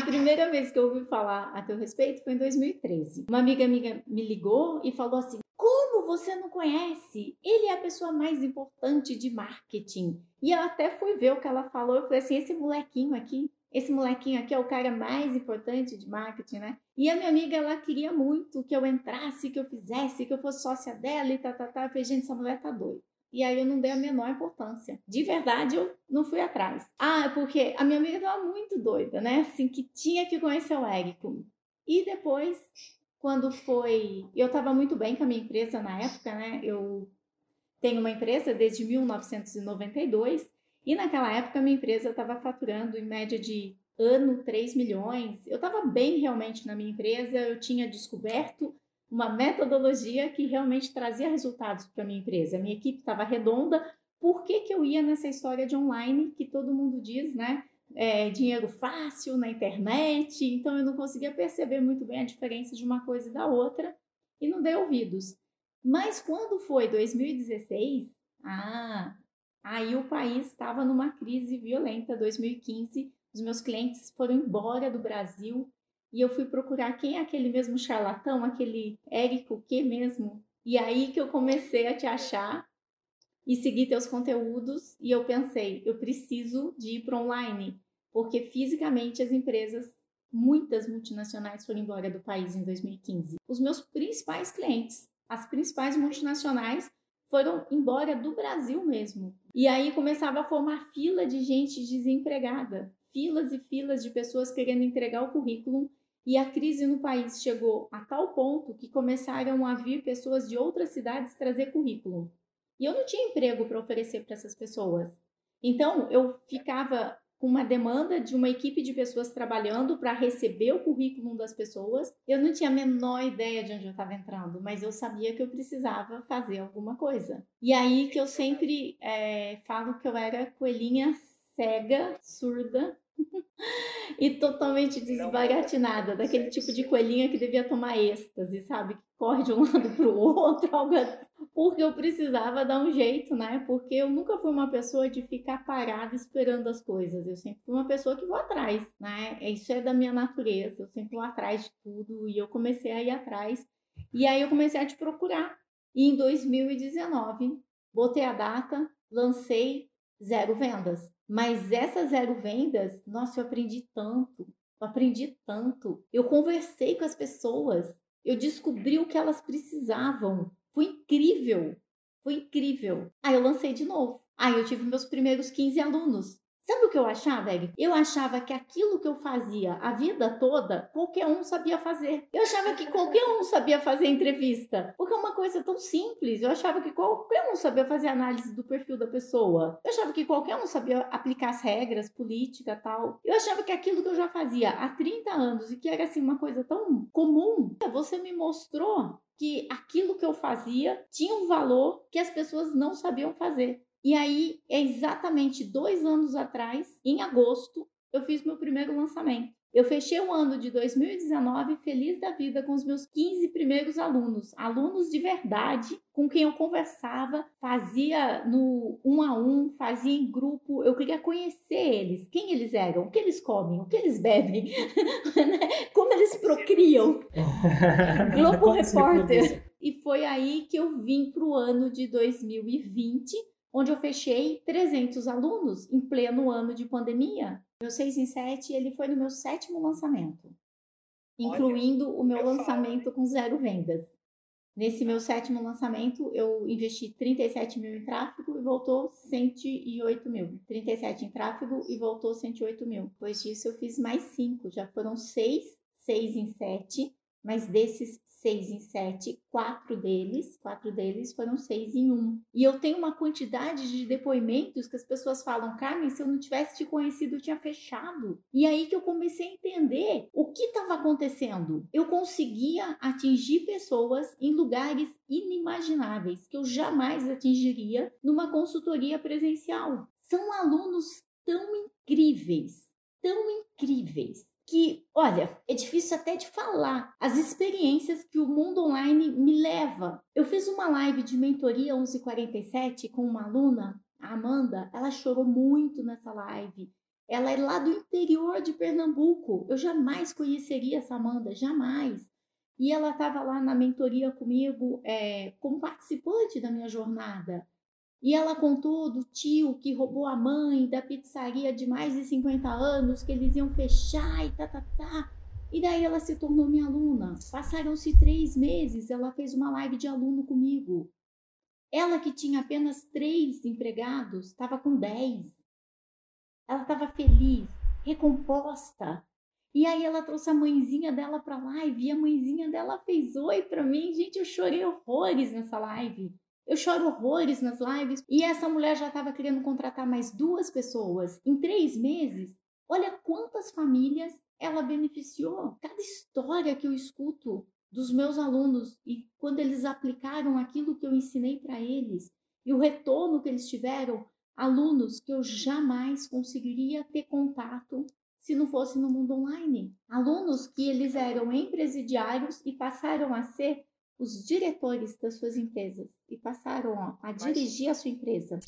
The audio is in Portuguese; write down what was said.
A primeira vez que eu ouvi falar a teu respeito foi em 2013. Uma amiga amiga me ligou e falou assim: Como você não conhece? Ele é a pessoa mais importante de marketing. E eu até fui ver o que ela falou. Eu falei assim: esse molequinho aqui, esse molequinho aqui é o cara mais importante de marketing, né? E a minha amiga, ela queria muito que eu entrasse, que eu fizesse, que eu fosse sócia dela e tá, tá, tá. Eu falei, gente, essa mulher tá doida. E aí eu não dei a menor importância. De verdade, eu não fui atrás. Ah, porque a minha amiga estava muito doida, né? Assim, que tinha que conhecer o Érico. E depois, quando foi. Eu estava muito bem com a minha empresa na época, né? Eu tenho uma empresa desde 1992. E naquela época, minha empresa estava faturando em média de ano 3 milhões. Eu estava bem realmente na minha empresa, eu tinha descoberto uma metodologia que realmente trazia resultados para minha empresa. A minha equipe estava redonda. Por que, que eu ia nessa história de online que todo mundo diz, né? É, dinheiro fácil na internet, então eu não conseguia perceber muito bem a diferença de uma coisa e da outra e não dei ouvidos. Mas quando foi 2016, ah, aí o país estava numa crise violenta. 2015, os meus clientes foram embora do Brasil, e eu fui procurar quem é aquele mesmo charlatão, aquele Érico que mesmo. E aí que eu comecei a te achar e seguir teus conteúdos e eu pensei, eu preciso de ir para online, porque fisicamente as empresas, muitas multinacionais foram embora do país em 2015. Os meus principais clientes, as principais multinacionais foram embora do Brasil mesmo. E aí começava a formar fila de gente desempregada, filas e filas de pessoas querendo entregar o currículo e a crise no país chegou a tal ponto que começaram a vir pessoas de outras cidades trazer currículo. E eu não tinha emprego para oferecer para essas pessoas. Então, eu ficava com uma demanda de uma equipe de pessoas trabalhando para receber o currículo das pessoas. Eu não tinha a menor ideia de onde eu estava entrando, mas eu sabia que eu precisava fazer alguma coisa. E aí que eu sempre é, falo que eu era coelhinha cega, surda, e totalmente desbaratinada, daquele tipo de coelhinha que devia tomar êxtase, sabe? Que corre de um lado para o outro, algo assim. Porque eu precisava dar um jeito, né? Porque eu nunca fui uma pessoa de ficar parada esperando as coisas. Eu sempre fui uma pessoa que vou atrás, né? Isso é da minha natureza. Eu sempre vou atrás de tudo e eu comecei a ir atrás. E aí eu comecei a te procurar. E em 2019, botei a data, lancei zero vendas. Mas essas zero vendas, nossa, eu aprendi tanto, eu aprendi tanto. Eu conversei com as pessoas, eu descobri o que elas precisavam. Foi incrível, foi incrível. Aí eu lancei de novo. Aí eu tive meus primeiros 15 alunos. Sabe o que eu achava, Egg? Eu achava que aquilo que eu fazia a vida toda, qualquer um sabia fazer. Eu achava que qualquer um sabia fazer entrevista. Porque é uma coisa tão simples. Eu achava que qualquer um sabia fazer análise do perfil da pessoa. Eu achava que qualquer um sabia aplicar as regras, política tal. Eu achava que aquilo que eu já fazia há 30 anos e que era assim uma coisa tão comum, você me mostrou que aquilo que eu fazia tinha um valor que as pessoas não sabiam fazer. E aí, exatamente dois anos atrás, em agosto, eu fiz meu primeiro lançamento. Eu fechei o ano de 2019 feliz da vida com os meus 15 primeiros alunos, alunos de verdade, com quem eu conversava, fazia no um a um, fazia em grupo. Eu queria conhecer eles, quem eles eram, o que eles comem, o que eles bebem, né? como eles procriam. Globo Repórter. E foi aí que eu vim para o ano de 2020 onde eu fechei 300 alunos em pleno ano de pandemia. Meu 6 em 7, ele foi no meu sétimo lançamento, incluindo Olha, o meu lançamento falo. com zero vendas. Nesse meu sétimo lançamento, eu investi 37 mil em tráfego e voltou 108 mil. 37 em tráfego e voltou 108 mil. Depois disso, eu fiz mais 5. Já foram 6, 6 em 7 mas desses seis em sete, quatro deles, quatro deles foram seis em um. E eu tenho uma quantidade de depoimentos que as pessoas falam, Carmen, se eu não tivesse te conhecido, eu tinha fechado. E aí que eu comecei a entender o que estava acontecendo. Eu conseguia atingir pessoas em lugares inimagináveis que eu jamais atingiria numa consultoria presencial. São alunos tão incríveis, tão incríveis que, olha, é difícil até de falar as experiências que o mundo online me leva. Eu fiz uma live de mentoria 1147 com uma aluna, a Amanda, ela chorou muito nessa live. Ela é lá do interior de Pernambuco. Eu jamais conheceria essa Amanda, jamais. E ela estava lá na mentoria comigo é, como participante da minha jornada. E ela contou do tio que roubou a mãe da pizzaria de mais de 50 anos, que eles iam fechar e tá, tá, tá. E daí ela se tornou minha aluna. Passaram-se três meses, ela fez uma live de aluno comigo. Ela que tinha apenas três empregados, estava com dez. Ela estava feliz, recomposta. E aí ela trouxe a mãezinha dela para a live e a mãezinha dela fez oi para mim. Gente, eu chorei horrores nessa live. Eu choro horrores nas lives. E essa mulher já estava querendo contratar mais duas pessoas. Em três meses, olha quantas famílias ela beneficiou. Cada história que eu escuto dos meus alunos e quando eles aplicaram aquilo que eu ensinei para eles e o retorno que eles tiveram, alunos que eu jamais conseguiria ter contato se não fosse no mundo online. Alunos que eles eram empresidiários e passaram a ser os diretores das suas empresas e passaram a dirigir a sua empresa.